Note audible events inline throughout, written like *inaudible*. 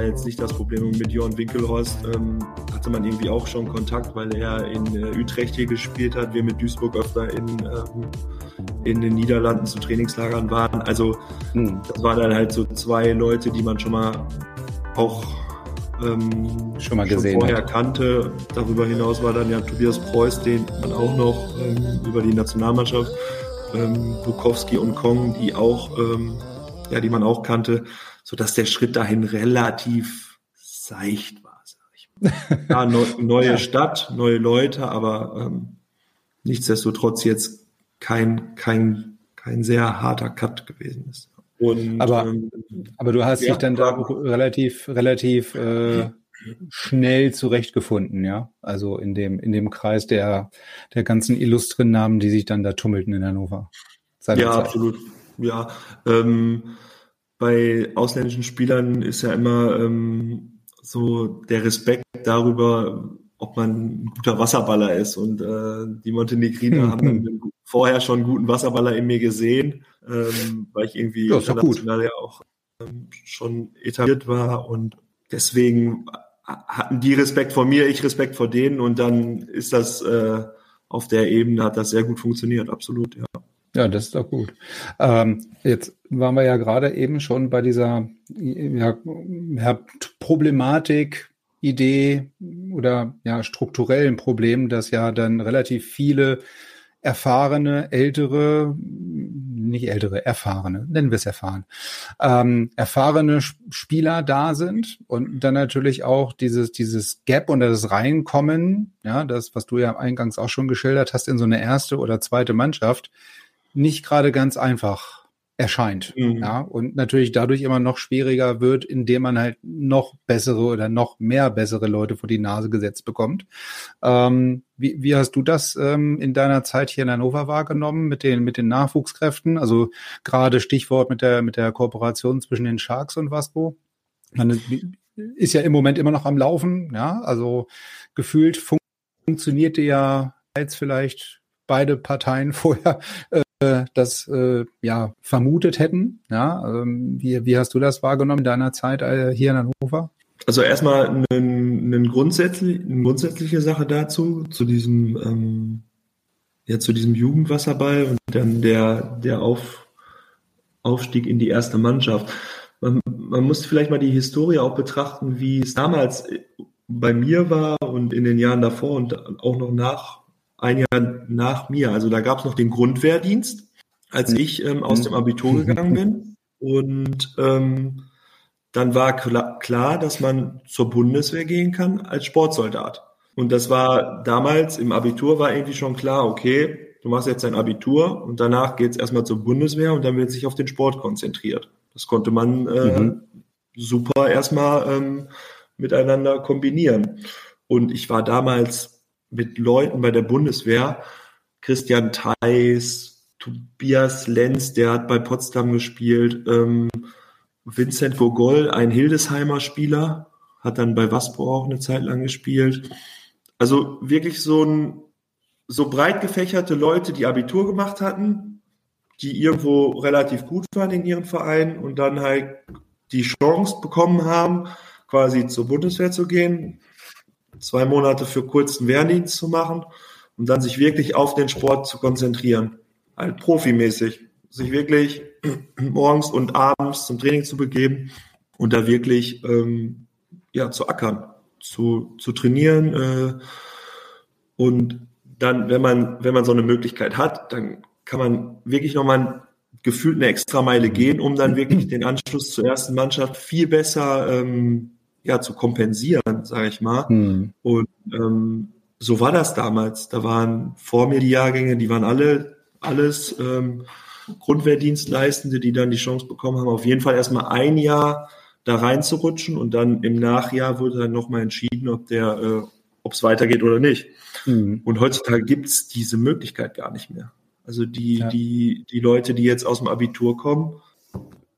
War jetzt nicht das Problem. Mit Jörn Winkelhorst ähm, hatte man irgendwie auch schon Kontakt, weil er in äh, Utrecht hier gespielt hat, wir mit Duisburg öfter in, ähm, in den Niederlanden zu Trainingslagern waren. Also hm. das waren dann halt so zwei Leute, die man schon mal auch ähm, schon mal gesehen schon vorher hat. kannte. Darüber hinaus war dann ja Tobias Preuß, den man auch noch ähm, über die Nationalmannschaft, ähm, Bukowski und Kong, die auch, ähm, ja, die man auch kannte so dass der Schritt dahin relativ seicht war. Sag ich mal. *laughs* Ja, ne, neue ja. Stadt, neue Leute, aber ähm, nichtsdestotrotz jetzt kein, kein, kein sehr harter Cut gewesen ist. Und, aber, ähm, aber du hast ja, dich dann da relativ, relativ äh, schnell zurechtgefunden, ja. Also in dem, in dem Kreis der, der ganzen illustren Namen, die sich dann da tummelten in Hannover. Ja, Zeit. absolut. Ja, ähm, bei ausländischen Spielern ist ja immer ähm, so der Respekt darüber, ob man ein guter Wasserballer ist. Und äh, die Montenegriner haben *laughs* vorher schon einen guten Wasserballer in mir gesehen, ähm, weil ich irgendwie ja, international ja auch ähm, schon etabliert war. Und deswegen hatten die Respekt vor mir, ich Respekt vor denen. Und dann ist das äh, auf der Ebene, hat das sehr gut funktioniert, absolut, ja. Ja, das ist doch gut. Ähm, jetzt waren wir ja gerade eben schon bei dieser ja, Problematik, Idee oder ja strukturellen Problem, dass ja dann relativ viele erfahrene, ältere, nicht ältere, erfahrene, nennen wir es erfahren, ähm, erfahrene Spieler da sind und dann natürlich auch dieses, dieses Gap und das Reinkommen, ja, das, was du ja eingangs auch schon geschildert hast, in so eine erste oder zweite Mannschaft, nicht gerade ganz einfach erscheint. Mhm. Ja, und natürlich dadurch immer noch schwieriger wird, indem man halt noch bessere oder noch mehr bessere Leute vor die Nase gesetzt bekommt. Ähm, wie, wie hast du das ähm, in deiner Zeit hier in Hannover wahrgenommen mit den, mit den Nachwuchskräften? Also gerade Stichwort mit der, mit der Kooperation zwischen den Sharks und Wasco. Man ist ja im Moment immer noch am Laufen, ja, also gefühlt fun funktionierte ja jetzt vielleicht beide Parteien *laughs* vorher äh, das äh, ja vermutet hätten. Ja, ähm, wie, wie hast du das wahrgenommen in deiner Zeit äh, hier in Hannover? Also erstmal eine, eine, grundsätzlich, eine grundsätzliche Sache dazu, zu diesem, ähm, ja, zu diesem Jugendwasserball und dann der, der Auf, Aufstieg in die erste Mannschaft. Man, man muss vielleicht mal die Historie auch betrachten, wie es damals bei mir war und in den Jahren davor und auch noch nach ein Jahr nach mir. Also da gab es noch den Grundwehrdienst, als ich ähm, aus dem Abitur gegangen bin. Und ähm, dann war klar, klar, dass man zur Bundeswehr gehen kann als Sportsoldat. Und das war damals im Abitur war irgendwie schon klar, okay, du machst jetzt dein Abitur und danach geht's erstmal zur Bundeswehr und dann wird sich auf den Sport konzentriert. Das konnte man äh, mhm. super erstmal ähm, miteinander kombinieren. Und ich war damals mit Leuten bei der Bundeswehr, Christian Theis, Tobias Lenz, der hat bei Potsdam gespielt, ähm, Vincent Gogol, ein Hildesheimer Spieler, hat dann bei Waspo auch eine Zeit lang gespielt. Also wirklich so ein so breit gefächerte Leute, die Abitur gemacht hatten, die irgendwo relativ gut waren in ihrem Verein und dann halt die Chance bekommen haben, quasi zur Bundeswehr zu gehen, zwei Monate für kurzen Wehrdienst zu machen und dann sich wirklich auf den Sport zu konzentrieren. Halt profimäßig. Sich wirklich *clears throat* morgens und abends zum Training zu begeben und da wirklich ähm, ja, zu ackern, zu, zu trainieren. Äh, und dann, wenn man, wenn man so eine Möglichkeit hat, dann kann man wirklich nochmal gefühlt eine extra Meile gehen, um dann wirklich den Anschluss zur ersten Mannschaft viel besser ähm, ja, zu kompensieren, sage ich mal. Mhm. Und ähm, so war das damals. Da waren vor mir die Jahrgänge, die waren alle alles ähm, Grundwehrdienstleistende, die dann die Chance bekommen haben, auf jeden Fall erstmal ein Jahr da reinzurutschen und dann im Nachjahr wurde dann nochmal entschieden, ob der, äh, ob es weitergeht oder nicht. Mhm. Und heutzutage gibt's diese Möglichkeit gar nicht mehr. Also die, ja. die, die Leute, die jetzt aus dem Abitur kommen,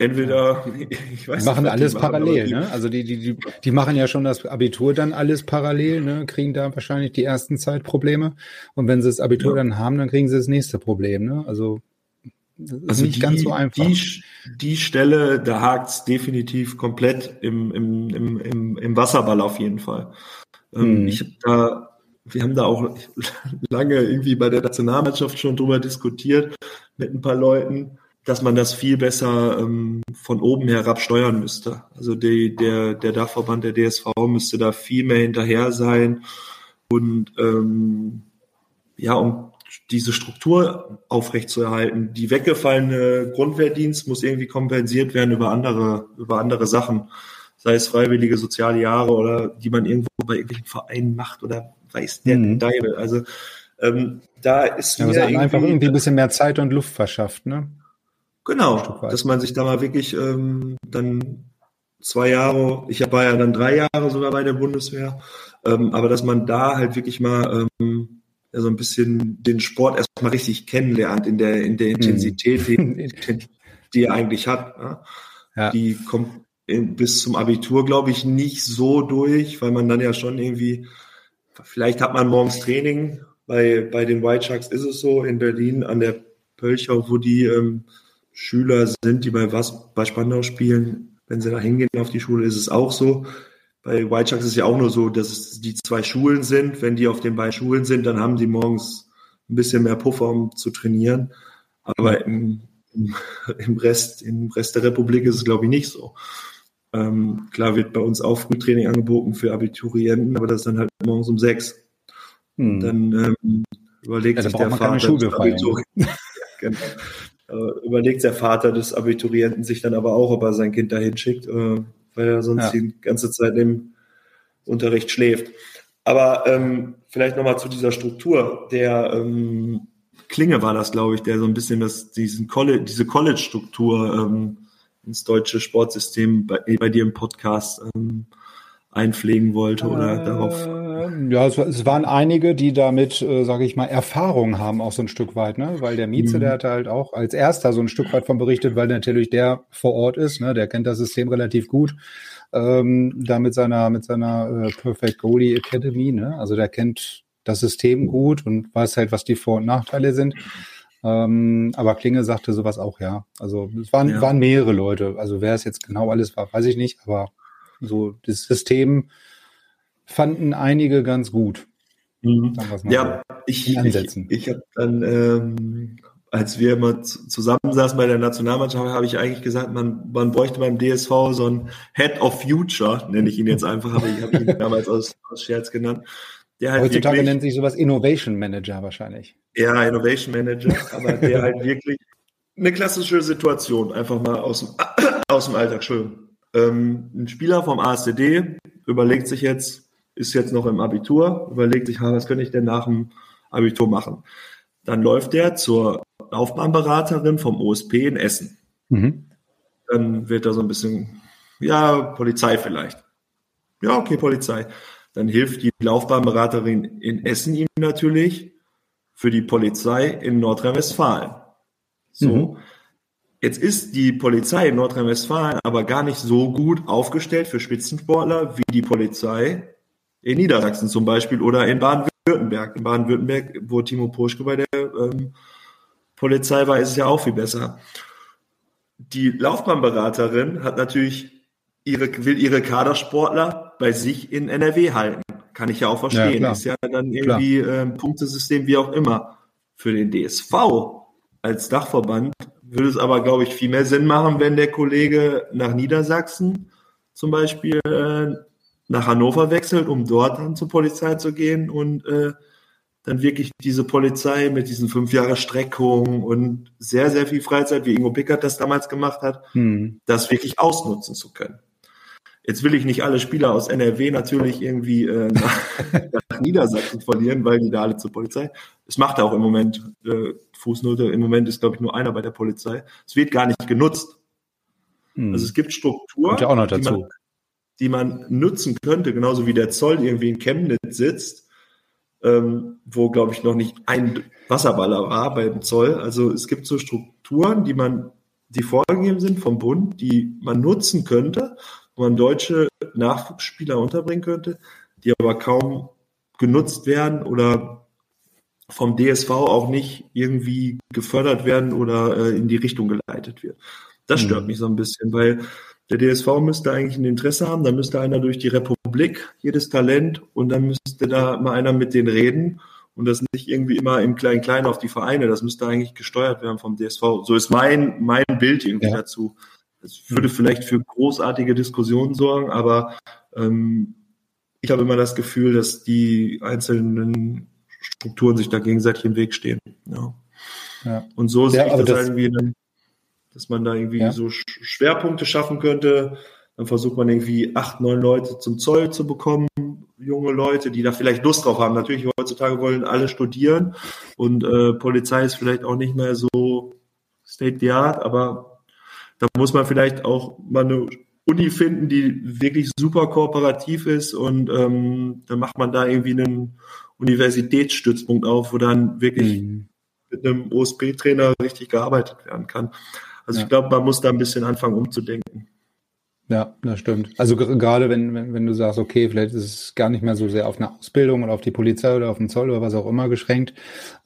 entweder, *laughs* ich weiß die machen nicht, alles die parallel, machen, ne? Also die, die, die, die machen ja schon das Abitur dann alles parallel, ne? Kriegen da wahrscheinlich die ersten Zeitprobleme. Und wenn sie das Abitur ja. dann haben, dann kriegen sie das nächste Problem, ne? Also also nicht die, ganz so einfach. Die, die Stelle, da hakt's definitiv komplett im, im, im, im, im Wasserball auf jeden Fall. Ähm, hm. Ich habe da, wir haben da auch *laughs* lange irgendwie bei der Nationalmannschaft schon drüber diskutiert mit ein paar Leuten, dass man das viel besser ähm, von oben herab steuern müsste. Also die, der, der Dachverband der DSV müsste da viel mehr hinterher sein und ähm, ja, um diese Struktur aufrechtzuerhalten. Die weggefallene Grundwehrdienst muss irgendwie kompensiert werden über andere, über andere Sachen. Sei es freiwillige soziale Jahre oder die man irgendwo bei irgendwelchen Vereinen macht oder weiß der mhm. Deibel. Also ähm, da ist ja, mir irgendwie, einfach irgendwie ein bisschen mehr Zeit und Luft verschafft, ne? Genau, dass man sich da mal wirklich ähm, dann zwei Jahre, ich war ja dann drei Jahre sogar bei der Bundeswehr, ähm, aber dass man da halt wirklich mal ähm, ja, so ein bisschen den Sport erstmal richtig kennenlernt in der, in der hm. Intensität, *laughs* die, die er eigentlich hat. Ja. ja. Die kommt in, bis zum Abitur, glaube ich, nicht so durch, weil man dann ja schon irgendwie, vielleicht hat man morgens Training, bei, bei den White Sharks ist es so, in Berlin an der Pölchau, wo die ähm, Schüler sind, die bei was bei Spandau spielen, wenn sie da hingehen auf die Schule, ist es auch so. Bei White Sharks ist es ja auch nur so, dass es die zwei Schulen sind. Wenn die auf den beiden Schulen sind, dann haben die morgens ein bisschen mehr Puffer, um zu trainieren. Aber im, im, Rest, im Rest der Republik ist es, glaube ich, nicht so. Ähm, klar wird bei uns auch Frühtraining angeboten für Abiturienten, aber das ist dann halt morgens um sechs. Hm. Dann ähm, überlegt ja, sich der Vater Abiturienten, *laughs* *laughs* genau. Äh, überlegt der Vater des Abiturienten sich dann aber auch, ob er sein Kind dahin schickt. Äh, weil er sonst ja. die ganze Zeit im Unterricht schläft. Aber ähm, vielleicht nochmal zu dieser Struktur. Der ähm, Klinge war das, glaube ich, der so ein bisschen das, diesen College, diese College-Struktur ähm, ins deutsche Sportsystem bei, bei dir im Podcast ähm, einpflegen wollte oder äh, darauf. Ja, es, es, waren einige, die damit, äh, sage ich mal, Erfahrung haben, auch so ein Stück weit, ne? Weil der Mieze, mhm. der hatte halt auch als erster so ein Stück weit von berichtet, weil natürlich der vor Ort ist, ne? Der kennt das System relativ gut. Ähm, da mit seiner, mit seiner äh, Perfect Goalie Academy, ne? Also der kennt das System gut und weiß halt, was die Vor- und Nachteile sind. Ähm, aber Klinge sagte sowas auch, ja. Also es waren, ja. waren mehrere Leute. Also wer es jetzt genau alles war, weiß ich nicht, aber so das System fanden einige ganz gut. Mhm. Ja, ich, ich, ich habe dann, ähm, als wir immer zusammensaßen bei der Nationalmannschaft, habe ich eigentlich gesagt, man, man bräuchte beim DSV so ein Head of Future, nenne ich ihn jetzt einfach, aber ich habe ihn damals aus, aus Scherz genannt. Der halt Heutzutage wirklich, nennt sich sowas Innovation Manager wahrscheinlich. Ja, Innovation Manager, aber der *laughs* halt wirklich eine klassische Situation einfach mal aus dem, aus dem Alltag schön. Ähm, ein Spieler vom ASCD überlegt sich jetzt, ist jetzt noch im Abitur, überlegt sich, was könnte ich denn nach dem Abitur machen? Dann läuft der zur Laufbahnberaterin vom OSP in Essen. Mhm. Dann wird er so ein bisschen, ja, Polizei vielleicht. Ja, okay, Polizei. Dann hilft die Laufbahnberaterin in Essen ihm natürlich für die Polizei in Nordrhein-Westfalen. So. Mhm. Jetzt ist die Polizei in Nordrhein-Westfalen aber gar nicht so gut aufgestellt für Spitzensportler wie die Polizei in Niedersachsen zum Beispiel oder in Baden-Württemberg. In Baden-Württemberg, wo Timo Poschke bei der ähm, Polizei war, ist es ja auch viel besser. Die Laufbahnberaterin hat natürlich ihre, will ihre Kadersportler bei sich in NRW halten. Kann ich ja auch verstehen. Ja, ist ja dann irgendwie ähm, Punktesystem, wie auch immer. Für den DSV als Dachverband würde es aber, glaube ich, viel mehr Sinn machen, wenn der Kollege nach Niedersachsen zum Beispiel äh, nach Hannover wechselt, um dort dann zur Polizei zu gehen und äh, dann wirklich diese Polizei mit diesen fünf Jahre Streckung und sehr, sehr viel Freizeit, wie Ingo Pickert das damals gemacht hat, hm. das wirklich ausnutzen zu können. Jetzt will ich nicht alle Spieler aus NRW natürlich irgendwie äh, *laughs* nach, nach Niedersachsen verlieren, weil die da alle zur Polizei. Es macht auch im Moment, äh, Fußnote, im Moment ist, glaube ich, nur einer bei der Polizei. Es wird gar nicht genutzt. Hm. Also es gibt Strukturen, ja. Die, man, die man nutzen könnte, genauso wie der Zoll irgendwie in Chemnitz sitzt, ähm, wo, glaube ich, noch nicht ein Wasserballer war beim Zoll. Also es gibt so Strukturen, die man, die vorgegeben sind vom Bund, die man nutzen könnte, wo man deutsche Nachwuchsspieler unterbringen könnte, die aber kaum genutzt werden oder vom DSV auch nicht irgendwie gefördert werden oder äh, in die Richtung geleitet wird. Das stört mhm. mich so ein bisschen, weil der DSV müsste eigentlich ein Interesse haben, da müsste einer durch die Republik, jedes Talent, und dann müsste da mal einer mit denen reden und das nicht irgendwie immer im Klein-Klein auf die Vereine. Das müsste eigentlich gesteuert werden vom DSV. So ist mein, mein Bild irgendwie ja. dazu. Es würde vielleicht für großartige Diskussionen sorgen, aber ähm, ich habe immer das Gefühl, dass die einzelnen Strukturen sich da gegenseitig im Weg stehen. Ja. ja. Und so sehe ja, ich das, das irgendwie, dann, dass man da irgendwie ja. so Schwerpunkte schaffen könnte. Dann versucht man irgendwie acht, neun Leute zum Zoll zu bekommen, junge Leute, die da vielleicht Lust drauf haben. Natürlich heutzutage wollen alle studieren und äh, Polizei ist vielleicht auch nicht mehr so State the Art, aber da muss man vielleicht auch mal eine Uni finden, die wirklich super kooperativ ist und ähm, dann macht man da irgendwie einen Universitätsstützpunkt auf, wo dann wirklich mhm. mit einem OSP-Trainer richtig gearbeitet werden kann. Also ja. ich glaube, man muss da ein bisschen anfangen umzudenken. Ja, das stimmt. Also gerade wenn, wenn, wenn du sagst, okay, vielleicht ist es gar nicht mehr so sehr auf eine Ausbildung oder auf die Polizei oder auf den Zoll oder was auch immer geschränkt,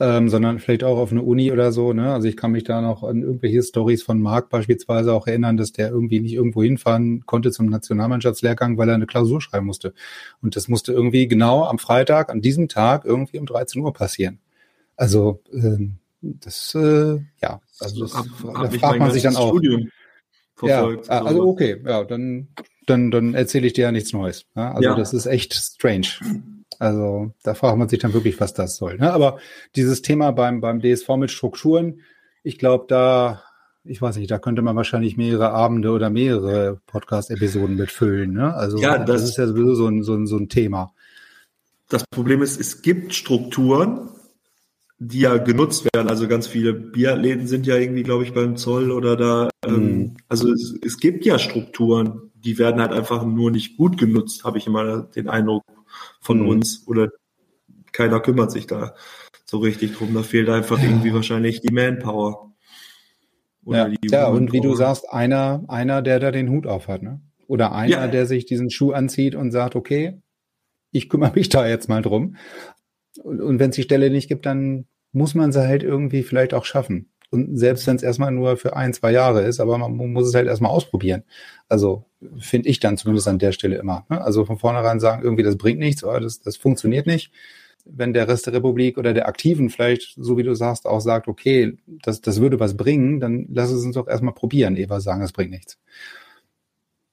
ähm, sondern vielleicht auch auf eine Uni oder so. Ne? Also ich kann mich da noch an irgendwelche Stories von Marc beispielsweise auch erinnern, dass der irgendwie nicht irgendwo hinfahren konnte zum Nationalmannschaftslehrgang, weil er eine Klausur schreiben musste. Und das musste irgendwie genau am Freitag, an diesem Tag irgendwie um 13 Uhr passieren. Also ähm, das, äh, ja, also das, ab, da fragt man sich dann auch. Studium verfolgt. Ja, also okay, ja, dann, dann, dann erzähle ich dir ja nichts Neues. Ja? Also ja. das ist echt strange. Also da fragt man sich dann wirklich, was das soll. Ne? Aber dieses Thema beim, beim DSV mit Strukturen, ich glaube, da, ich weiß nicht, da könnte man wahrscheinlich mehrere Abende oder mehrere Podcast-Episoden mitfüllen. Ne? Also ja, das, das ist ja sowieso so ein, so, ein, so ein Thema. Das Problem ist, es gibt Strukturen, die ja genutzt werden. Also ganz viele Bierläden sind ja irgendwie, glaube ich, beim Zoll oder da. Ähm, mhm. Also es, es, gibt ja Strukturen, die werden halt einfach nur nicht gut genutzt, habe ich immer den Eindruck von mhm. uns. Oder keiner kümmert sich da so richtig drum. Da fehlt einfach ja. irgendwie wahrscheinlich die Manpower. Oder ja, ja und wie du sagst, einer, einer, der da den Hut auf hat, ne? Oder einer, ja. der sich diesen Schuh anzieht und sagt, okay, ich kümmere mich da jetzt mal drum. Und, und wenn es die Stelle nicht gibt, dann muss man sie halt irgendwie vielleicht auch schaffen. Und selbst wenn es erstmal nur für ein, zwei Jahre ist, aber man muss es halt erstmal ausprobieren. Also finde ich dann zumindest an der Stelle immer. Ne? Also von vornherein sagen, irgendwie das bringt nichts oder das, das funktioniert nicht. Wenn der Rest der Republik oder der Aktiven vielleicht, so wie du sagst, auch sagt, okay, das, das würde was bringen, dann lass es uns doch erstmal probieren, ehe wir sagen, es bringt nichts.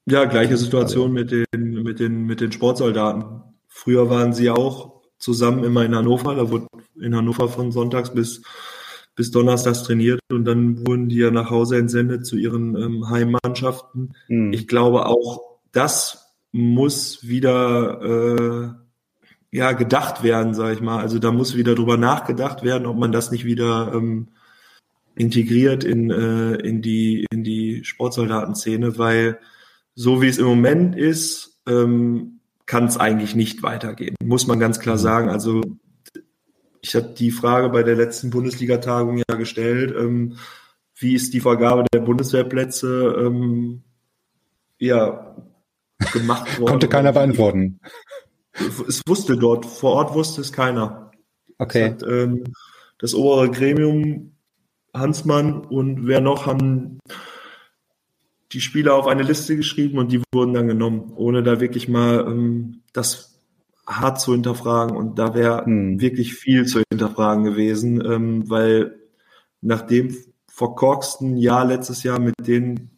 Ja, gleiche Situation mit den, mit den, mit den Sportsoldaten. Früher waren sie auch zusammen immer in Hannover. Da wurde in Hannover von sonntags bis, bis donnerstags trainiert und dann wurden die ja nach Hause entsendet zu ihren ähm, Heimmannschaften. Mhm. Ich glaube auch, das muss wieder äh, ja gedacht werden, sage ich mal. Also da muss wieder drüber nachgedacht werden, ob man das nicht wieder ähm, integriert in, äh, in die in die Sportsoldatenszene, weil so wie es im Moment ist, ähm, kann es eigentlich nicht weitergehen, muss man ganz klar mhm. sagen. Also ich habe die Frage bei der letzten Bundesliga-Tagung ja gestellt, ähm, wie ist die Vergabe der Bundeswehrplätze ähm, ja, gemacht worden? Konnte keiner beantworten. Es wusste dort, vor Ort wusste es keiner. Okay. Hat, ähm, das obere Gremium, Hansmann und wer noch haben die Spieler auf eine Liste geschrieben und die wurden dann genommen, ohne da wirklich mal ähm, das hart zu hinterfragen. Und da wäre hm. wirklich viel zu hinterfragen gewesen, ähm, weil nach dem verkorksten Jahr letztes Jahr mit den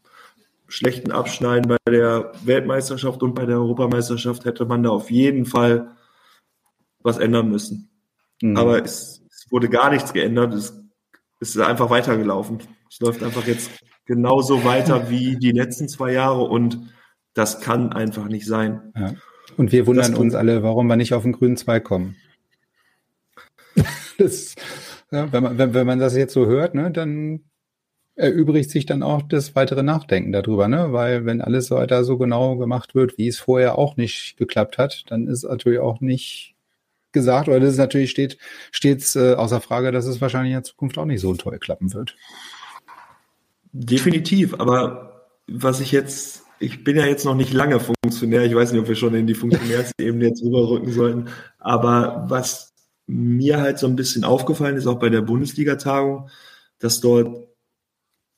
schlechten Abschneiden bei der Weltmeisterschaft und bei der Europameisterschaft hätte man da auf jeden Fall was ändern müssen. Mhm. Aber es, es, wurde gar nichts geändert. Es, es ist einfach weitergelaufen. Es läuft einfach jetzt genauso weiter wie die letzten zwei Jahre und Das kann einfach nicht sein. Ja. Und wir wundern uns alle, warum wir nicht auf den grünen Zweig kommen. *laughs* das, ja, wenn, man, wenn, wenn man das jetzt so hört, ne, dann erübrigt sich dann auch das weitere Nachdenken darüber, ne? Weil wenn alles weiter so genau gemacht wird, wie es vorher auch nicht geklappt hat, dann ist natürlich auch nicht gesagt, oder das ist natürlich steht stets äh, außer Frage, dass es wahrscheinlich in der Zukunft auch nicht so toll klappen wird. Definitiv, aber was ich jetzt, ich bin ja jetzt noch nicht lange Funktionär, ich weiß nicht, ob wir schon in die Funktionärsebene jetzt rüberrücken sollten, aber was mir halt so ein bisschen aufgefallen ist, auch bei der Bundesliga-Tagung, dass dort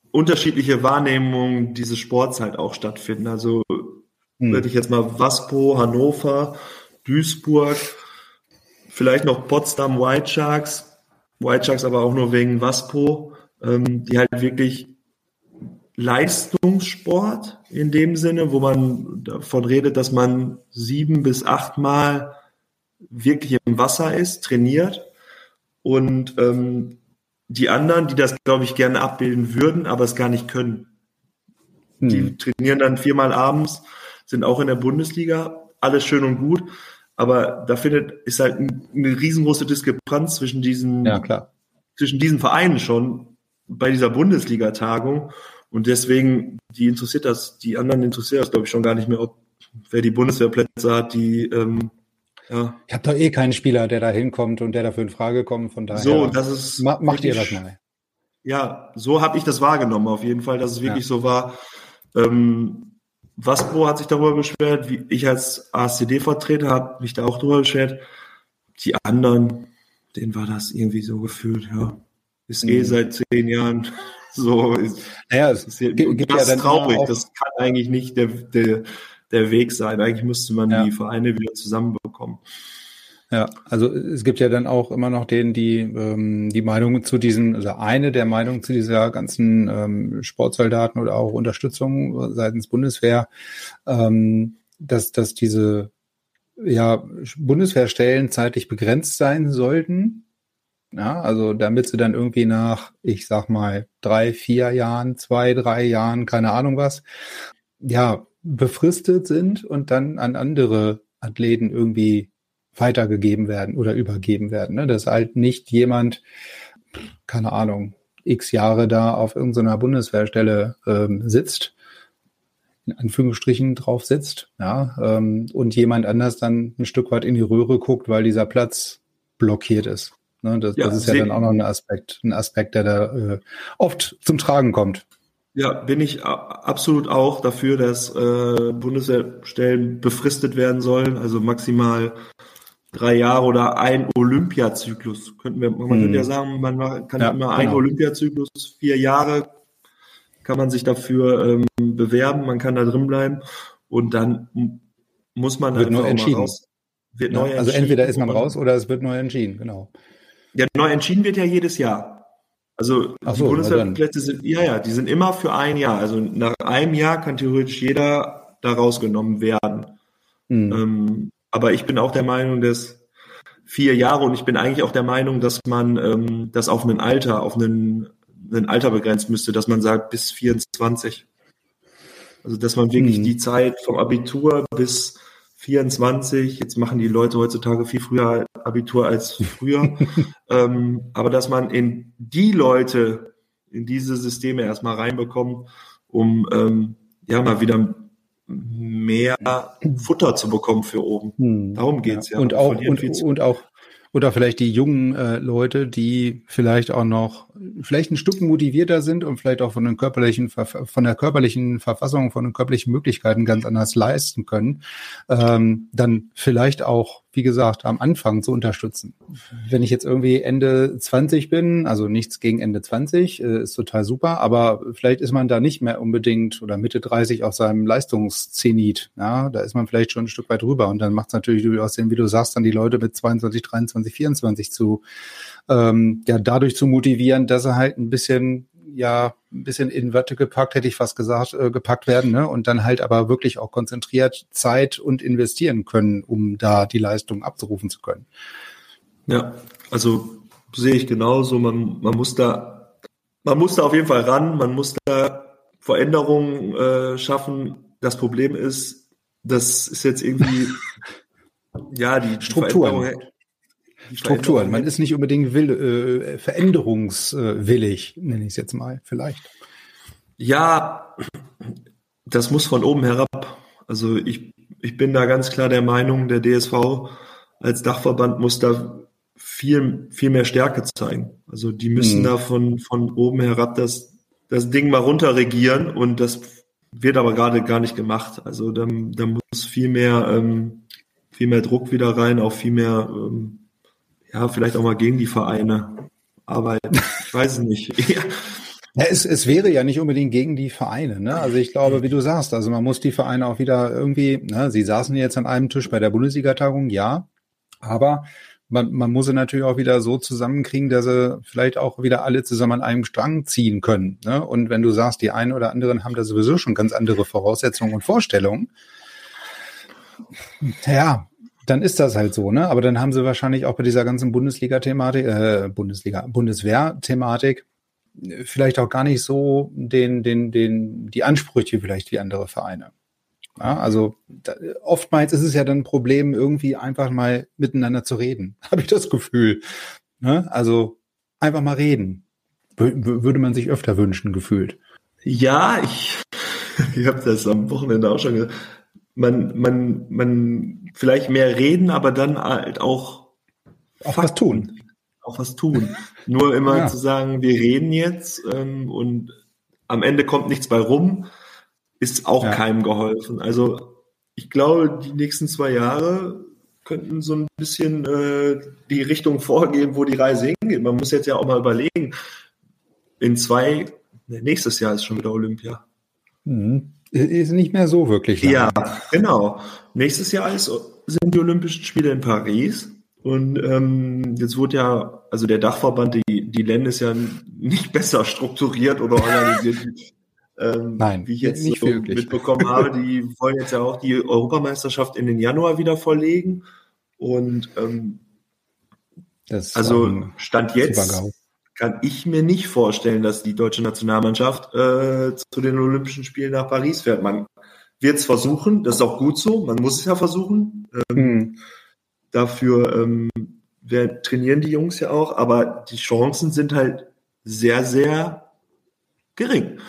unterschiedliche Wahrnehmungen dieses Sports halt auch stattfinden. Also hm. würde ich jetzt mal Waspo, Hannover, Duisburg, vielleicht noch Potsdam White Sharks, White Sharks aber auch nur wegen Waspo, ähm, die halt wirklich Leistungssport in dem Sinne, wo man davon redet, dass man sieben bis achtmal wirklich im Wasser ist, trainiert und ähm, die anderen, die das, glaube ich, gerne abbilden würden, aber es gar nicht können. Hm. Die trainieren dann viermal abends, sind auch in der Bundesliga, alles schön und gut, aber da findet, ist halt eine riesengroße Diskrepanz zwischen diesen, ja, zwischen diesen Vereinen schon bei dieser Bundesliga-Tagung. Und deswegen, die interessiert das, die anderen interessiert das, glaube ich, schon gar nicht mehr, ob wer die Bundeswehrplätze hat, die ähm, ja. Ich habe doch eh keinen Spieler, der da hinkommt und der dafür in Frage kommt. Von daher so, das ist ma macht ihr das mal. Ja, so habe ich das wahrgenommen auf jeden Fall, dass es wirklich ja. so war. Ähm, Waspro hat sich darüber beschwert, wie ich als ASCD-Vertreter habe mich da auch darüber beschwert. Die anderen, denen war das irgendwie so gefühlt, ja. Ist eh mhm. eh seit zehn Jahren so. Ist, naja, es ist, gibt, das ja dann traurig. Das kann eigentlich nicht der, der, der Weg sein. Eigentlich müsste man ja. die Vereine wieder zusammenbekommen. Ja, also es gibt ja dann auch immer noch den, die ähm, die Meinung zu diesen, also eine der Meinungen zu dieser ganzen ähm, Sportsoldaten oder auch Unterstützung seitens Bundeswehr, ähm, dass dass diese ja Bundeswehrstellen zeitlich begrenzt sein sollten. Ja, also damit sie dann irgendwie nach, ich sag mal, drei, vier Jahren, zwei, drei Jahren, keine Ahnung was, ja, befristet sind und dann an andere Athleten irgendwie weitergegeben werden oder übergeben werden. Ne? Dass halt nicht jemand, keine Ahnung, x Jahre da auf irgendeiner Bundeswehrstelle ähm, sitzt, in Anführungsstrichen drauf sitzt, ja, ähm, und jemand anders dann ein Stück weit in die Röhre guckt, weil dieser Platz blockiert ist. Ne? Das, ja, das ist ja dann auch noch ein Aspekt, ein Aspekt, der da äh, oft zum Tragen kommt. Ja, bin ich absolut auch dafür, dass äh, Bundeswehrstellen befristet werden sollen, also maximal drei Jahre oder ein Olympiazyklus. Könnten wir, man hm. könnte ja sagen, man kann ja, immer genau. Olympiazyklus, vier Jahre kann man sich dafür ähm, bewerben, man kann da drin bleiben und dann muss man wird neu entschieden. Raus. Wird ja, neu also entweder ist man raus oder es wird neu entschieden, genau. Ja, neu entschieden wird ja jedes Jahr. Also Ach die so, Bundeswehrplätze sind, ja, ja, die sind immer für ein Jahr. Also nach einem Jahr kann theoretisch jeder da rausgenommen werden. Mhm. Ähm, aber ich bin auch der Meinung, dass vier Jahre und ich bin eigentlich auch der Meinung, dass man ähm, das auf ein Alter, auf einen, einen Alter begrenzt müsste, dass man sagt bis 24. Also dass man wirklich mhm. die Zeit vom Abitur bis 24, jetzt machen die Leute heutzutage viel früher Abitur als früher, *laughs* ähm, aber dass man in die Leute, in diese Systeme erstmal reinbekommt, um ähm, ja mal wieder mehr Futter zu bekommen für oben. Hm. Darum geht's ja. Und auch, und, und auch oder vielleicht die jungen äh, Leute, die vielleicht auch noch vielleicht ein Stück motivierter sind und vielleicht auch von den körperlichen von der körperlichen Verfassung, von den körperlichen Möglichkeiten ganz anders leisten können, ähm, dann vielleicht auch wie gesagt, am Anfang zu unterstützen. Wenn ich jetzt irgendwie Ende 20 bin, also nichts gegen Ende 20, äh, ist total super, aber vielleicht ist man da nicht mehr unbedingt oder Mitte 30 auf seinem Leistungszenit. Ja, da ist man vielleicht schon ein Stück weit drüber und dann macht es natürlich durchaus Sinn, wie du sagst, dann die Leute mit 22, 23, 24 zu, ähm, ja, dadurch zu motivieren, dass sie halt ein bisschen ja ein bisschen in Wörter gepackt, hätte ich fast gesagt, äh, gepackt werden, ne? Und dann halt aber wirklich auch konzentriert Zeit und investieren können, um da die Leistung abzurufen zu können. Ja, also sehe ich genauso. Man, man muss da, man muss da auf jeden Fall ran, man muss da Veränderungen äh, schaffen. das Problem ist, das ist jetzt irgendwie, *laughs* ja, die Strukturen. Strukturen. Man ist nicht unbedingt will, äh, veränderungswillig, nenne ich es jetzt mal, vielleicht. Ja, das muss von oben herab. Also ich, ich bin da ganz klar der Meinung, der DSV als Dachverband muss da viel, viel mehr Stärke zeigen. Also die müssen mhm. da von, von oben herab das, das Ding mal runterregieren und das wird aber gerade gar nicht gemacht. Also da, da muss viel mehr, ähm, viel mehr Druck wieder rein, auch viel mehr, ähm, ja, vielleicht auch mal gegen die Vereine arbeiten. Ich weiß es nicht. *laughs* ja. Ja, es, es wäre ja nicht unbedingt gegen die Vereine. Ne? Also ich glaube, wie du sagst, also man muss die Vereine auch wieder irgendwie, ne, sie saßen jetzt an einem Tisch bei der Bundesliga-Tagung, ja, aber man, man muss sie natürlich auch wieder so zusammenkriegen, dass sie vielleicht auch wieder alle zusammen an einem Strang ziehen können. Ne? Und wenn du sagst, die einen oder anderen haben da sowieso schon ganz andere Voraussetzungen und Vorstellungen, ja, dann ist das halt so, ne? Aber dann haben sie wahrscheinlich auch bei dieser ganzen Bundesliga-Thematik, äh, Bundesliga, Bundeswehr-Thematik vielleicht auch gar nicht so den, den, den, die Ansprüche vielleicht wie andere Vereine. Ja, also da, oftmals ist es ja dann ein Problem, irgendwie einfach mal miteinander zu reden, *laughs* habe ich das Gefühl. Ne? Also einfach mal reden. Würde man sich öfter wünschen, gefühlt. Ja, ich, *laughs* ich habe das am Wochenende auch schon gesagt. Man, man, man vielleicht mehr reden, aber dann halt auch, auch was tun. Auch was tun. Nur immer ja. zu sagen, wir reden jetzt ähm, und am Ende kommt nichts bei rum ist auch ja. keinem geholfen. Also ich glaube, die nächsten zwei Jahre könnten so ein bisschen äh, die Richtung vorgeben, wo die Reise hingeht. Man muss jetzt ja auch mal überlegen, in zwei, nächstes Jahr ist schon wieder Olympia. Mhm. Ist nicht mehr so wirklich. Lang. Ja, genau. Nächstes Jahr ist, sind die Olympischen Spiele in Paris. Und ähm, jetzt wurde ja, also der Dachverband, die, die LEN ist ja nicht *laughs* besser strukturiert oder organisiert *laughs* ähm, Nein, wie ich jetzt nicht so mitbekommen habe, die *laughs* wollen jetzt ja auch die Europameisterschaft in den Januar wieder verlegen. Und ähm, das also Stand jetzt kann ich mir nicht vorstellen, dass die deutsche Nationalmannschaft äh, zu den Olympischen Spielen nach Paris fährt. Man wird es versuchen, das ist auch gut so, man muss es ja versuchen. Ähm, hm. Dafür ähm, wir trainieren die Jungs ja auch, aber die Chancen sind halt sehr, sehr gering.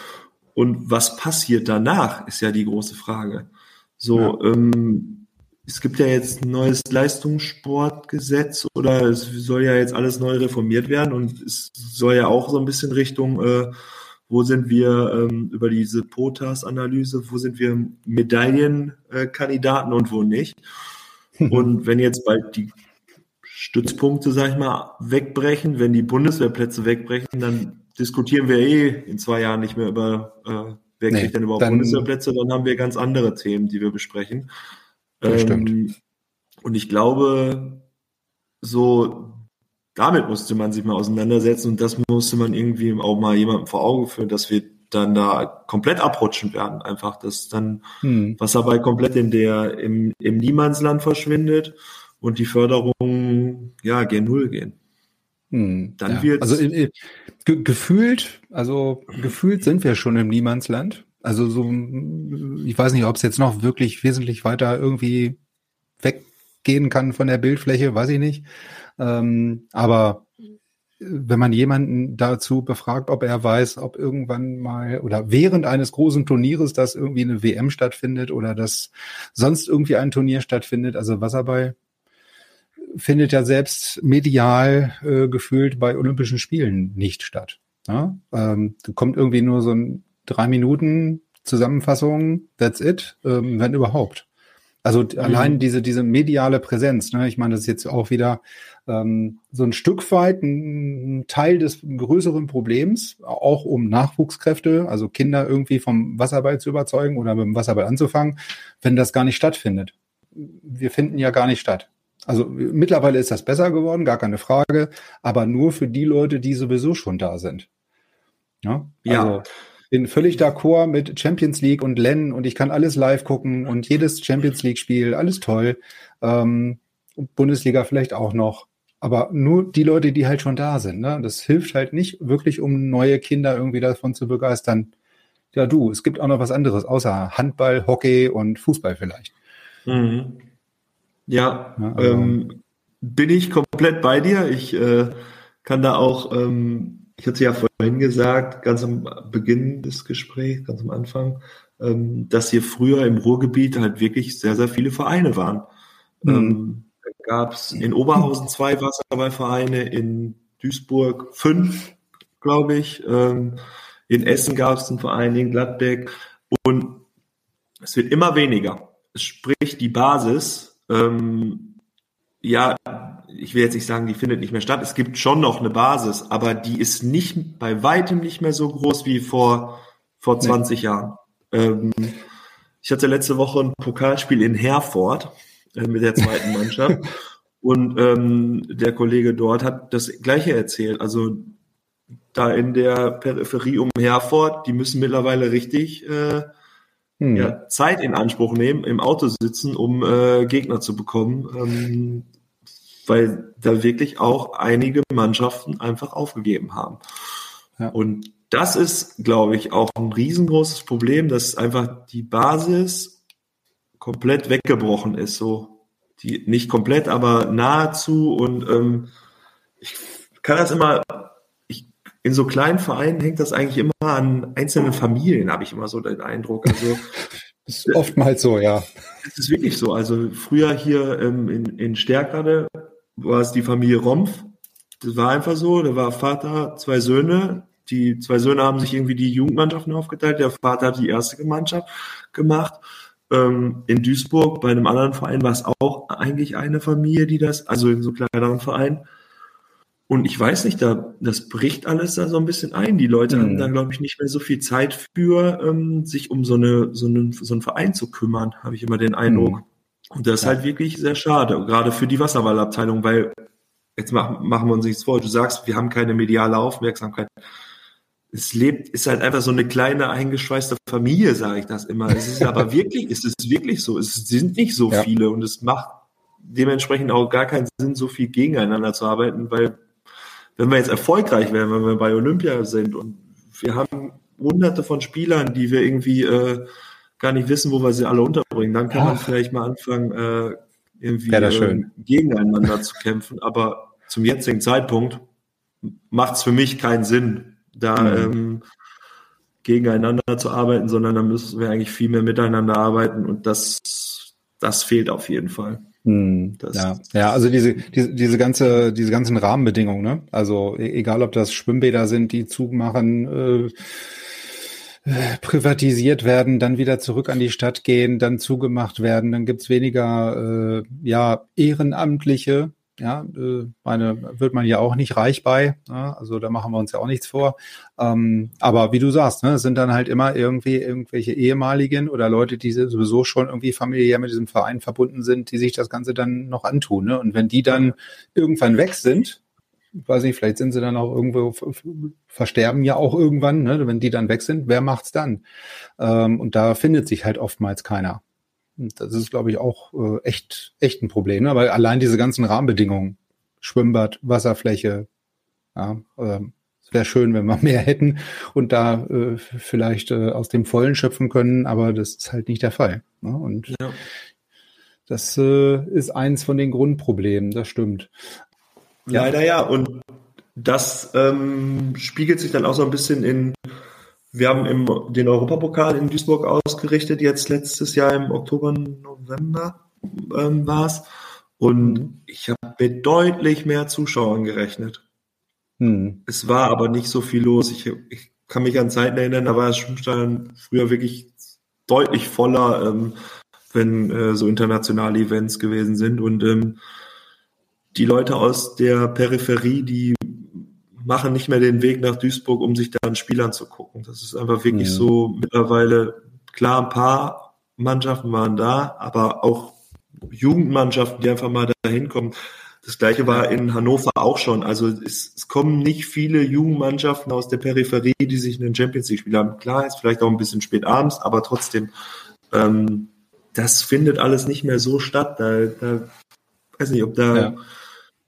Und was passiert danach, ist ja die große Frage. So, ja. ähm, es gibt ja jetzt ein neues Leistungssportgesetz oder es soll ja jetzt alles neu reformiert werden und es soll ja auch so ein bisschen Richtung, äh, wo sind wir ähm, über diese POTAS-Analyse, wo sind wir Medaillenkandidaten äh, und wo nicht. *laughs* und wenn jetzt bald die Stützpunkte, sag ich mal, wegbrechen, wenn die Bundeswehrplätze wegbrechen, dann diskutieren wir eh in zwei Jahren nicht mehr über, äh, wer nee, kriegt denn überhaupt dann, Bundeswehrplätze, dann haben wir ganz andere Themen, die wir besprechen. Das ähm, stimmt. Und ich glaube, so damit musste man sich mal auseinandersetzen und das musste man irgendwie auch mal jemandem vor Augen führen, dass wir dann da komplett abrutschen werden. Einfach, dass dann hm. Wasserball komplett in der, im, im Niemandsland verschwindet und die Förderung, ja, gen Null gehen. Hm, dann ja. wird also ge gefühlt, also gefühlt sind wir schon im Niemandsland. Also so, ich weiß nicht, ob es jetzt noch wirklich wesentlich weiter irgendwie weggehen kann von der Bildfläche, weiß ich nicht. Ähm, aber wenn man jemanden dazu befragt, ob er weiß, ob irgendwann mal oder während eines großen Turnieres, dass irgendwie eine WM stattfindet oder dass sonst irgendwie ein Turnier stattfindet, also Wasserball, findet ja selbst medial äh, gefühlt bei Olympischen Spielen nicht statt. Ja? Ähm, kommt irgendwie nur so ein drei Minuten Zusammenfassung, that's it, ähm, wenn überhaupt. Also mhm. allein diese, diese mediale Präsenz, ne? ich meine, das ist jetzt auch wieder ähm, so ein Stück weit ein Teil des größeren Problems, auch um Nachwuchskräfte, also Kinder irgendwie vom Wasserball zu überzeugen oder mit dem Wasserball anzufangen, wenn das gar nicht stattfindet. Wir finden ja gar nicht statt. Also mittlerweile ist das besser geworden, gar keine Frage, aber nur für die Leute, die sowieso schon da sind. Ja, ja. Bin völlig d'accord mit Champions League und Len und ich kann alles live gucken und jedes Champions League Spiel, alles toll. Ähm, Bundesliga vielleicht auch noch. Aber nur die Leute, die halt schon da sind. Ne? Das hilft halt nicht wirklich, um neue Kinder irgendwie davon zu begeistern, ja du, es gibt auch noch was anderes, außer Handball, Hockey und Fußball vielleicht. Mhm. Ja, ja also. ähm, bin ich komplett bei dir. Ich äh, kann da auch, ähm, ich hatte ja vorhin gesagt, ganz am Beginn des Gesprächs, ganz am Anfang, ähm, dass hier früher im Ruhrgebiet halt wirklich sehr, sehr viele Vereine waren. Mhm. Ähm, gab es in Oberhausen zwei Wasserballvereine, in Duisburg fünf, glaube ich. Ähm, in Essen gab es einen Verein, in Gladbeck. Und es wird immer weniger. Sprich, die Basis, ähm, ja, ich will jetzt nicht sagen, die findet nicht mehr statt. Es gibt schon noch eine Basis, aber die ist nicht bei weitem nicht mehr so groß wie vor, vor 20 nee. Jahren. Ähm, ich hatte letzte Woche ein Pokalspiel in Herford äh, mit der zweiten *laughs* Mannschaft. Und ähm, der Kollege dort hat das Gleiche erzählt. Also da in der Peripherie um Herford, die müssen mittlerweile richtig äh, hm. ja, Zeit in Anspruch nehmen, im Auto sitzen, um äh, Gegner zu bekommen, ähm, weil da wirklich auch einige Mannschaften einfach aufgegeben haben. Ja. Und das ist, glaube ich, auch ein riesengroßes Problem, dass einfach die Basis komplett weggebrochen ist. So, die nicht komplett, aber nahezu. Und ähm, ich kann das immer, ich, in so kleinen Vereinen hängt das eigentlich immer an einzelnen Familien, habe ich immer so den Eindruck. Also das *laughs* ist oftmals so, ja. Es ist wirklich so. Also früher hier ähm, in, in Stärkrade war es die Familie Rompf. Das war einfach so. Da war Vater, zwei Söhne, die zwei Söhne haben sich irgendwie die Jugendmannschaften aufgeteilt. Der Vater hat die erste Mannschaft gemacht. Ähm, in Duisburg bei einem anderen Verein war es auch eigentlich eine Familie, die das, also in so kleineren Vereinen. Und ich weiß nicht, da, das bricht alles da so ein bisschen ein. Die Leute mhm. haben da, glaube ich, nicht mehr so viel Zeit für, ähm, sich um so, eine, so, einen, so einen Verein zu kümmern, habe ich immer den Eindruck. Mhm. Und das ist ja. halt wirklich sehr schade, gerade für die Wasserballabteilung, weil jetzt machen, machen wir uns nichts vor. Du sagst, wir haben keine mediale Aufmerksamkeit es lebt, ist halt einfach so eine kleine eingeschweißte Familie, sage ich das immer. Es ist aber *laughs* wirklich, es ist wirklich so. Es sind nicht so ja. viele und es macht dementsprechend auch gar keinen Sinn, so viel gegeneinander zu arbeiten, weil wenn wir jetzt erfolgreich wären, wenn wir bei Olympia sind und wir haben hunderte von Spielern, die wir irgendwie äh, gar nicht wissen, wo wir sie alle unterbringen, dann kann Ach. man vielleicht mal anfangen, äh, irgendwie äh, gegeneinander zu kämpfen. Aber zum jetzigen Zeitpunkt macht es für mich keinen Sinn, da mhm. ähm, gegeneinander zu arbeiten, sondern da müssen wir eigentlich viel mehr miteinander arbeiten und das, das fehlt auf jeden Fall. Hm, ja, ja, also diese, diese, diese ganze, diese ganzen Rahmenbedingungen, ne? Also e-, egal, ob das Schwimmbäder sind, die Zug machen, äh, äh, privatisiert werden, dann wieder zurück an die Stadt gehen, dann zugemacht werden, dann gibt's weniger äh, ja Ehrenamtliche, ja, äh, meine, wird man ja auch nicht reich bei. Ja, also da machen wir uns ja auch nichts vor. Ähm, aber wie du sagst, ne, sind dann halt immer irgendwie irgendwelche ehemaligen oder Leute, die sowieso schon irgendwie familiär mit diesem Verein verbunden sind, die sich das Ganze dann noch antun. Ne? Und wenn die dann irgendwann weg sind, weiß nicht, vielleicht sind sie dann auch irgendwo versterben ja auch irgendwann, ne? wenn die dann weg sind, wer macht's dann? Ähm, und da findet sich halt oftmals keiner. Das ist, glaube ich, auch äh, echt, echt ein Problem. Ne? Aber allein diese ganzen Rahmenbedingungen, Schwimmbad, Wasserfläche, ja, äh, es wäre schön, wenn wir *laughs* mehr hätten und da äh, vielleicht äh, aus dem Vollen schöpfen können, aber das ist halt nicht der Fall. Ne? Und ja. das äh, ist eins von den Grundproblemen, das stimmt. Ja. Leider ja. Und das ähm, spiegelt sich dann auch so ein bisschen in wir haben im, den Europapokal in Duisburg ausgerichtet, jetzt letztes Jahr im Oktober, November ähm, war es. Und mhm. ich habe mit deutlich mehr Zuschauern gerechnet. Mhm. Es war aber nicht so viel los. Ich, ich kann mich an Zeiten erinnern, da war das Schwimmstadion früher wirklich deutlich voller, ähm, wenn äh, so internationale Events gewesen sind. Und ähm, die Leute aus der Peripherie, die machen nicht mehr den Weg nach Duisburg, um sich da ein Spiel anzugucken. Das ist einfach wirklich ja. so mittlerweile, klar, ein paar Mannschaften waren da, aber auch Jugendmannschaften, die einfach mal dahin kommen. Das gleiche war in Hannover auch schon. Also es, es kommen nicht viele Jugendmannschaften aus der Peripherie, die sich einen Champions League Spiel haben. Klar, ist vielleicht auch ein bisschen spät abends, aber trotzdem, ähm, das findet alles nicht mehr so statt. Da, da weiß nicht, ob da ja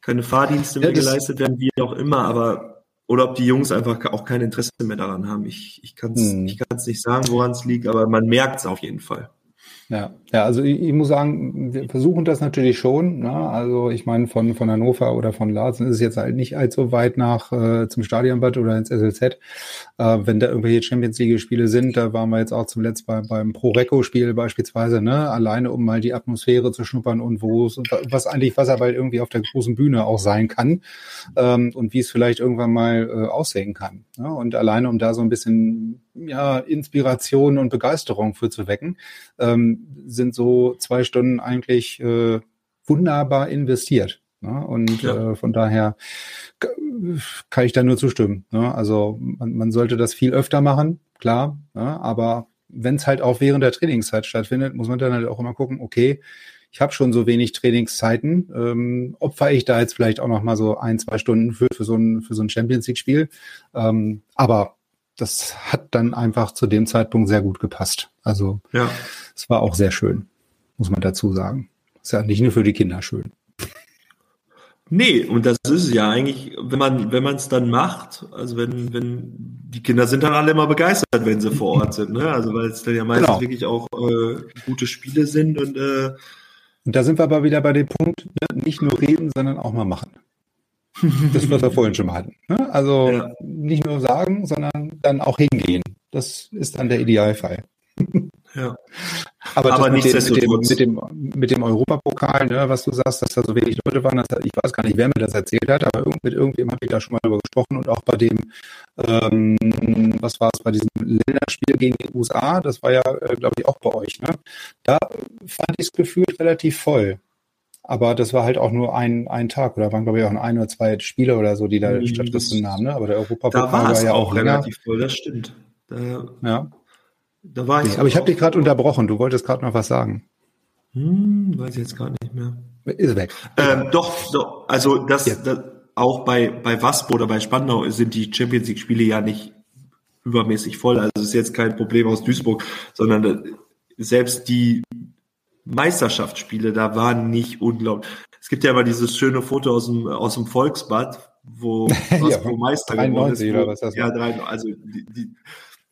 keine Fahrdienste mehr ja, geleistet werden, wie auch immer, aber oder ob die Jungs einfach auch kein Interesse mehr daran haben. Ich, ich kann es hm. ich kann's nicht sagen, woran es liegt, aber man merkt es auf jeden Fall. Ja, ja, also ich, ich, muss sagen, wir versuchen das natürlich schon. Ne? Also ich meine, von, von Hannover oder von Larsen ist es jetzt halt nicht allzu weit nach äh, zum Stadionbad oder ins SLZ. Äh, wenn da irgendwelche Champions League-Spiele sind, da waren wir jetzt auch zuletzt bei, beim Pro-Reco-Spiel beispielsweise, ne? alleine um mal die Atmosphäre zu schnuppern und wo es, was eigentlich Wasserball irgendwie auf der großen Bühne auch sein kann ähm, und wie es vielleicht irgendwann mal äh, aussehen kann. Ne? Und alleine um da so ein bisschen ja, Inspiration und Begeisterung für zu wecken, ähm, sind so zwei Stunden eigentlich äh, wunderbar investiert. Ne? Und ja. äh, von daher kann ich da nur zustimmen. Ne? Also man, man sollte das viel öfter machen, klar, ne? aber wenn es halt auch während der Trainingszeit stattfindet, muss man dann halt auch immer gucken, okay, ich habe schon so wenig Trainingszeiten, ähm, opfer ich da jetzt vielleicht auch noch mal so ein, zwei Stunden für, für so ein, für so ein Champions League-Spiel. Ähm, aber das hat dann einfach zu dem Zeitpunkt sehr gut gepasst. Also ja. es war auch sehr schön, muss man dazu sagen. Ist ja nicht nur für die Kinder schön. Nee, und das ist es ja eigentlich, wenn man, wenn man es dann macht, also wenn, wenn, die Kinder sind dann alle immer begeistert, wenn sie vor Ort sind, ne? Also weil es dann ja meistens genau. wirklich auch äh, gute Spiele sind und äh, und da sind wir aber wieder bei dem Punkt, ne? nicht nur reden, sondern auch mal machen. *laughs* Das, was wir vorhin schon mal hatten. Ne? Also ja. nicht nur sagen, sondern dann auch hingehen. Das ist dann der Idealfall. *laughs* Ja. Aber, Aber mit, dem, mit, dem, mit, dem, mit dem Europapokal, ne, was du sagst, dass da so wenig Leute waren, das, ich weiß gar nicht, wer mir das erzählt hat, aber mit irgendjemandem habe ich da schon mal drüber gesprochen und auch bei dem, ähm, was war es, bei diesem Länderspiel gegen die USA, das war ja, äh, glaube ich, auch bei euch, ne? Da fand ich es gefühlt relativ voll. Aber das war halt auch nur ein, ein Tag oder waren, glaube ich, auch ein oder zwei Spiele oder so, die da mhm, stattgefunden haben. Ne? Aber der Europapokal war, war ja auch relativ länger. voll, das stimmt. Da, ja. Da war ich. Nee, aber ich habe dich gerade unterbrochen. Du wolltest gerade noch was sagen. Hm, weiß ich jetzt gar nicht mehr. Ist weg. Ähm, doch, doch, also das, ja. das auch bei, bei Waspo oder bei Spandau sind die Champions League Spiele ja nicht übermäßig voll. Also es ist jetzt kein Problem aus Duisburg, sondern selbst die Meisterschaftsspiele, da waren nicht unglaublich. Es gibt ja immer dieses schöne Foto aus dem, aus dem Volksbad, wo Waspo *laughs* ja, Meister geworden ist. Wo, oder was das ja, drei, also die, die,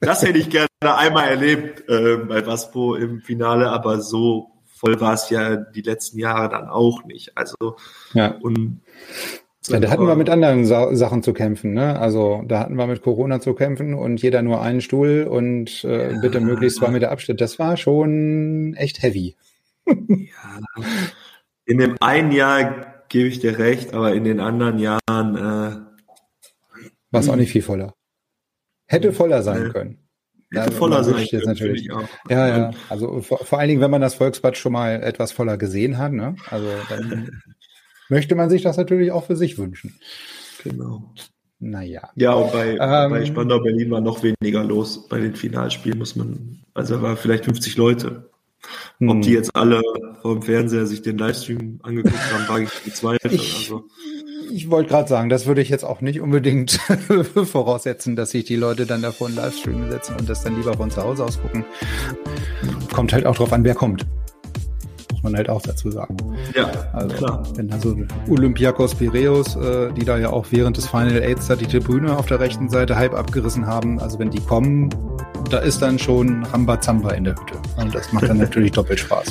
das hätte ich gerne einmal erlebt äh, bei Waspo im Finale, aber so voll war es ja die letzten Jahre dann auch nicht. Also ja. und ja, da hatten wir mit anderen Sa Sachen zu kämpfen, ne? Also da hatten wir mit Corona zu kämpfen und jeder nur einen Stuhl und äh, ja. bitte möglichst zwei Meter Abschnitt. Das war schon echt heavy. Ja. In dem einen Jahr gebe ich dir recht, aber in den anderen Jahren äh, war es auch nicht viel voller. Hätte voller sein äh, können. Hätte voller sein können, natürlich. Auch. Ja, ja. Also vor, vor, allen Dingen, wenn man das Volksbad schon mal etwas voller gesehen hat, ne? Also dann *laughs* möchte man sich das natürlich auch für sich wünschen. Genau. Naja. Ja, und bei, ähm, bei Spandau Berlin war noch weniger los bei den Finalspielen, muss man, also da war vielleicht 50 Leute. Ob hm. die jetzt alle vom Fernseher sich den Livestream angeguckt haben, wage ich bezweifeln. Also ich wollte gerade sagen, das würde ich jetzt auch nicht unbedingt *laughs* voraussetzen, dass sich die Leute dann davor einen Livestream setzen und das dann lieber von zu Hause aus gucken. Kommt halt auch drauf an, wer kommt. Muss man halt auch dazu sagen. Ja, also, klar. Wenn also Olympiakos Piraeus, äh, die da ja auch während des Final Aids da die Tribüne auf der rechten Seite halb abgerissen haben, also wenn die kommen, da ist dann schon Rambazamba in der Hütte. Und das macht dann *laughs* natürlich doppelt Spaß.